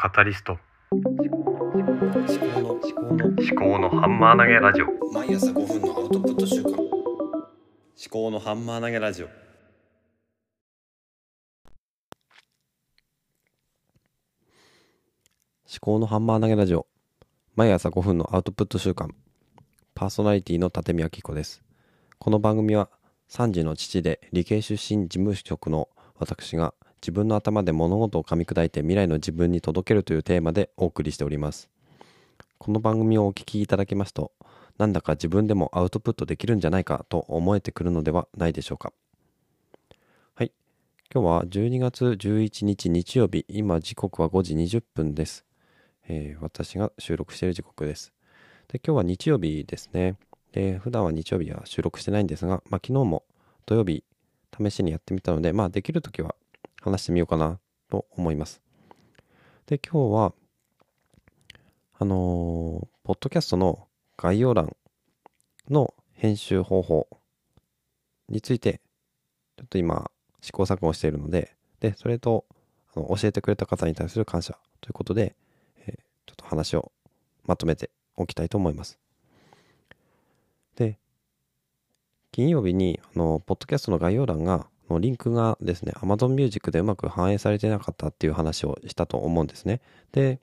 カタリスト。思考の思考の思考のハンマー投げラジオ。毎朝5分のアウトプット週間思考のハンマー投げラジオ。思考のハンマー投げラジオ。毎朝5分のアウトプット週間パーソナリティの立見明子です。この番組は3児の父で理系出身事務職の私が自分の頭で物事を噛み砕いて未来の自分に届けるというテーマでお送りしております。この番組をお聞きいただけますとなんだか自分でもアウトプットできるんじゃないかと思えてくるのではないでしょうか。はい。今日は12月11日日曜日。今時刻は5時20分です、えー私が収録している時刻です。で今日は日曜日ですね。で普段は日曜日は収録してないんですが、まあ、昨日も土曜日試しにやってみたのでまあできる時は話してみようかなと思いますで今日はあのーポッドキャストの概要欄の編集方法について、ちょっと今、試行錯誤しているので、で、それと、あの教えてくれた方に対する感謝ということで、えーちょっと話をまとめておきたいと思います。で、金曜日に、あの、ポッドキャストの概要欄が、のリンクがですね、Amazon Music でうまく反映されてなかったっていう話をしたと思うんですね。で、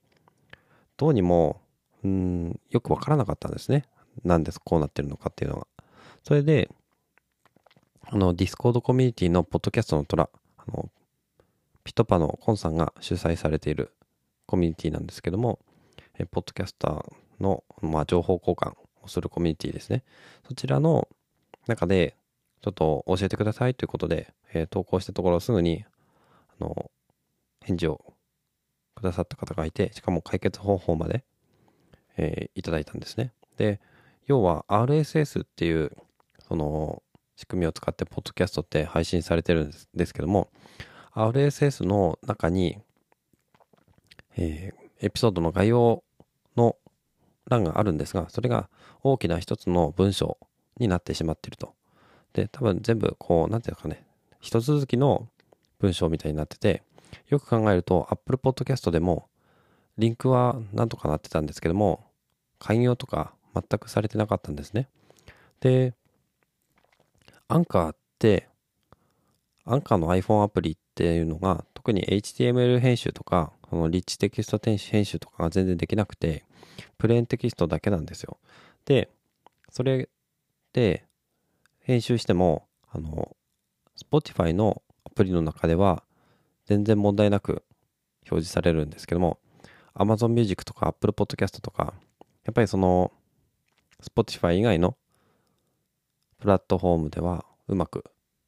どうにも、うん、よくわからなかったんですね。なんでこうなってるのかっていうのが。それで、あの、 Discord コミュニティのポッドキャストの虎、あの、ピトパのコンさんが主催されているコミュニティなんですけども、えポッドキャスターの、まあ、情報交換をするコミュニティですね。そちらの中で、ちょっと教えてくださいということで、えー投稿したところすぐに、あの、返事をくださった方がいて、しかも解決方法まで、えーいただいたんですね。で、要は RSS っていう、その、仕組みを使って、ポッドキャストって配信されてるんですけども、RSS の中に、えーエピソードの概要の欄があるんですが、それが大きな一つの文章になってしまっていると。で、多分全部こう、なんていうかね、一続きの文章みたいになってて、よく考えると Apple Podcast でもリンクはなんとかなってたんですけども、開業とか全くされてなかったんですね。で、アンカーって、アンカーの iPhone アプリっていうのが、特に HTML 編集とか、このリッチテキスト編集とかが全然できなくて、プレーンテキストだけなんですよ。で、それで編集しても、あの、Spotify のアプリの中では全然問題なく表示されるんですけども、Amazon Music とか Apple Podcast とか、やっぱりその Spotify 以外のプラットフォームではうまく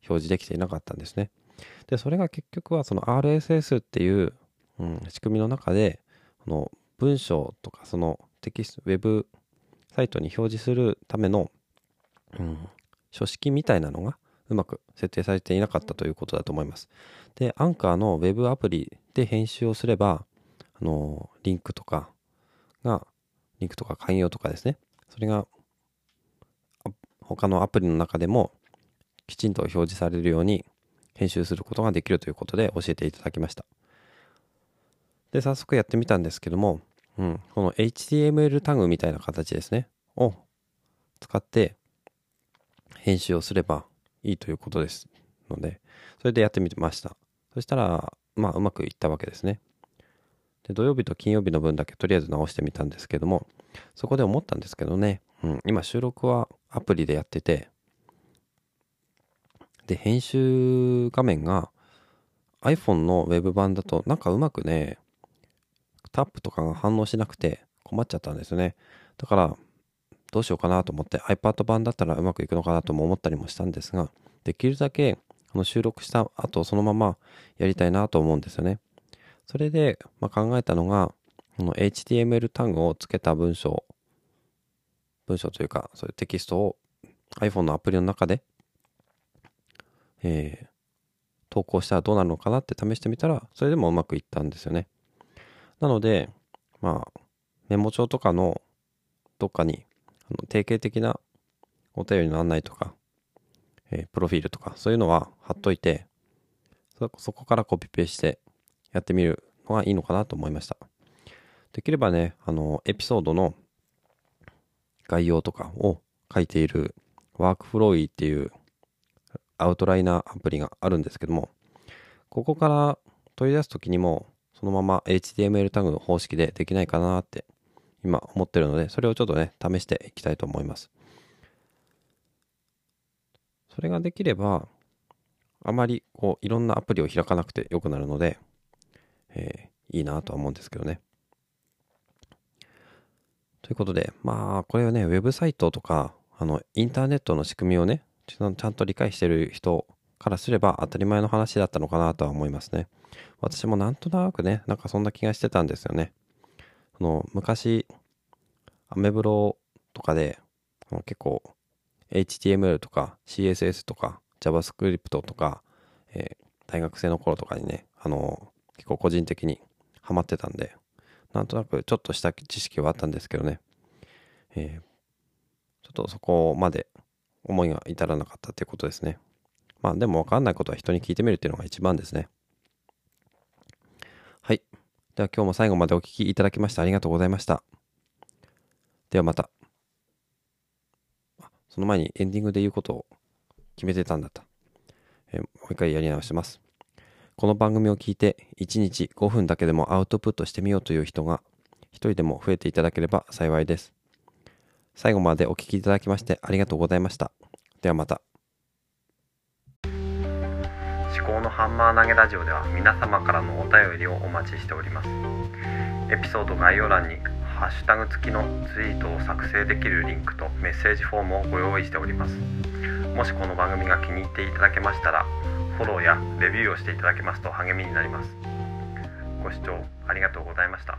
表示できていなかったんですね。で、それが結局はその RSS っていう、うん、仕組みの中で、の文章とかそのテキスト、ウェブサイトに表示するための、うん、書式みたいなのがうまく設定されていなかったということだと思います。で、アンカーのウェブアプリで編集をすれば、あの、リンクとかが、リンクとか寛容とかですね、それが他のアプリの中でもきちんと表示されるように編集することができるということで教えていただきました。で、早速やってみたんですけども、うん、この HTML タグみたいな形ですね、を使って編集をすればいいということですので、それでやってみました。そしたら、まあ、うまくいったわけですね。で、土曜日と金曜日の分だけとりあえず直してみたんですけども、そこで思ったんですけどね、うん、今収録はアプリでやってて、で、編集画面が iPhone のウェブ版だとなんかうまくね、タップとかが反応しなくて困っちゃったんですね。だから、どうしようかなと思って iPad 版だったらうまくいくのかなとも思ったりもしたんですが、できるだけこの収録した後そのままやりたいなと思うんですよね。それで、ま、考えたのが、この HTML 単語をつけた文章、文章というか、そういうテキストを iPhone のアプリの中で、えー投稿したらどうなるのかなって試してみたら、それでもうまくいったんですよね。なので、まあ、メモ帳とかのどっかに、あの定型的なお便りの案内とか、えープロフィールとか、そういうのは貼っといて、そこからコピペしてやってみるのがいいのかなと思いました。できればね、あの、エピソードの概要とかを書いているワークフローイっていうアウトライナーアプリがあるんですけども、ここから取り出すときにも、そのまま HTML タグの方式でできないかなって今思ってるので、それをちょっとね、試していきたいと思います。それができれば、あまりこういろんなアプリを開かなくてよくなるので、えー、いいなとは思うんですけどね。ということで、まあ、これはね、ウェブサイトとか、あの、インターネットの仕組みをね、ちゃんと理解してる人からすれば当たり前の話だったのかなとは思いますね。私もなんとなくね、なんかそんな気がしてたんですよね。その、昔、アメブロとかで、結構、HTML とか CSS とか JavaScript とか、えー、大学生の頃とかにね、あの結構個人的にハマってたんで、なんとなくちょっとした知識はあったんですけどね、えー、ちょっとそこまで思いが至らなかったっていうことですね。まあでも分かんないことは人に聞いてみるっていうのが一番ですね。では今日も最後までお聴きいただきましてありがとうございました。ではまた。その前にエンディングで言うことを決めてたんだった。えー、もう一回やり直します。この番組を聞いて1日5分だけでもアウトプットしてみようという人が一人でも増えていただければ幸いです。最後までお聴きいただきましてありがとうございました。ではまた。考のハンマー投げラジオでは皆様からのお便りをお待ちしております。エピソード概要欄にハッシュタグ付きのツイートを作成できるリンクとメッセージフォームをご用意しております。もしこの番組が気に入っていただけましたら、フォローやレビューをしていただけますと励みになります。ご視聴ありがとうございました。